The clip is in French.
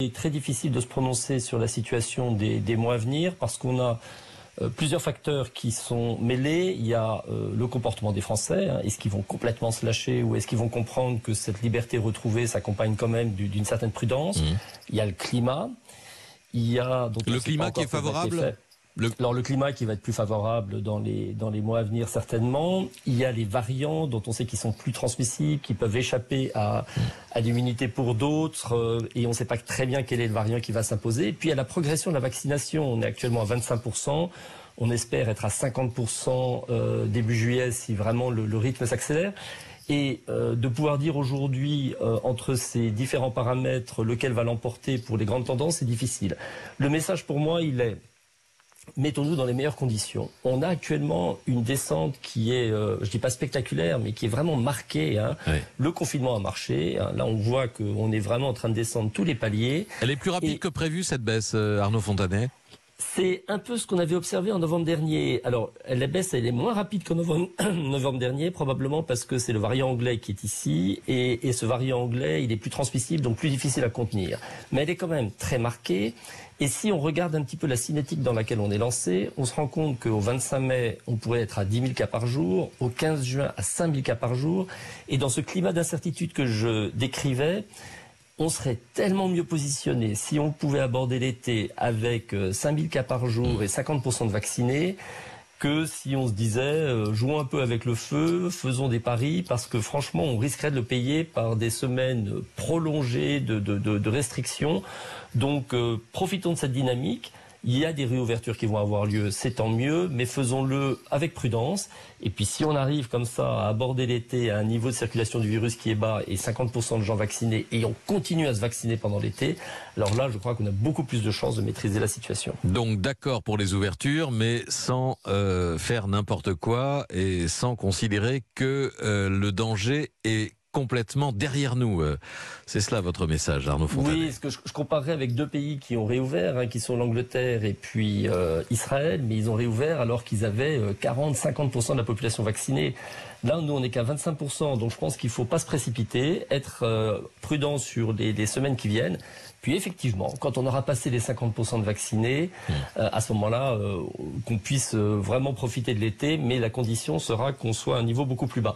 Il est très difficile de se prononcer sur la situation des, mois à venir parce qu'on a euh, plusieurs facteurs qui sont mêlés. Il y a euh, le comportement des Français. Hein. Est-ce qu'ils vont complètement se lâcher ou est-ce qu'ils vont comprendre que cette liberté retrouvée s'accompagne quand même d'une certaine prudence? Mmh. Il y a le climat. Il y a donc le climat qui est favorable? Alors le climat qui va être plus favorable dans les, dans les mois à venir certainement. Il y a les variants dont on sait qu'ils sont plus transmissibles, qui peuvent échapper à, à l'immunité pour d'autres euh, et on ne sait pas très bien quel est le variant qui va s'imposer. Puis a la progression de la vaccination. On est actuellement à 25%. On espère être à 50% euh, début juillet si vraiment le, rythme s'accélère. Et euh, de pouvoir dire aujourd'hui, entre ces différents paramètres, lequel va l'emporter pour les grandes tendances, c'est difficile. Le message pour moi, il est mettons-nous dans les meilleures conditions. On a actuellement une descente qui est, euh, je dis pas spectaculaire, mais qui est vraiment marquée. Hein. Le confinement a marché. Hein. Là, on voit qu'on est vraiment en train de descendre tous les paliers. Elle est plus rapide que prévu cette baisse, euh, Arnaud Fontanet? C'est un peu ce qu'on avait observé en novembre dernier. Alors, la baisse, elle est moins rapide qu'en novembre, dernier, probablement parce que c'est le variant anglais qui est ici, et, et, ce variant anglais, il est plus transmissible, donc plus difficile à contenir. Mais elle est quand même très marquée. Et si on regarde un petit peu la cinétique dans laquelle on est lancé, on se rend compte qu'au 25 mai, on pourrait être à 10 000 cas par jour, au 15 juin à 5 000 cas par jour. Et dans ce climat d'incertitude que je décrivais, on serait tellement mieux positionné si on pouvait aborder l'été avec 5 000 cas par jour et 50% de vaccinés que si on se disait euh, jouons un peu avec le feu, faisons des paris, parce que franchement, on risquerait de le payer par des semaines prolongées de, de, de, de restrictions. Donc, euh, profitons de cette dynamique. Il y a des réouvertures qui vont avoir lieu, c'est tant mieux, mais faisons-le avec prudence. Et puis si on arrive comme ça à aborder l'été à un niveau de circulation du virus qui est bas et 50% de gens vaccinés et on continue à se vacciner pendant l'été, alors là je crois qu'on a beaucoup plus de chances de maîtriser la situation. Donc d'accord pour les ouvertures, mais sans euh, faire n'importe quoi et sans considérer que euh, le danger est complètement derrière nous. Euh, c'est cela votre message, Arnaud Fontanet Oui, ce que je, comparerais avec deux pays qui ont réouvert, hein, qui sont l'Angleterre et puis euh, Israël, mais ils ont réouvert alors qu'ils avaient 40-50% euh, de la population vaccinée. Là, nous, on n'est qu'à 25%, donc je pense qu'il ne faut pas se précipiter, être prudent sur les semaines qui viennent. Puis effectivement, quand on aura passé les 50% de vaccinés, mmh. euh, à ce moment-là, qu'on puisse vraiment profiter de l'été, mais la condition sera qu'on soit à un niveau beaucoup plus bas.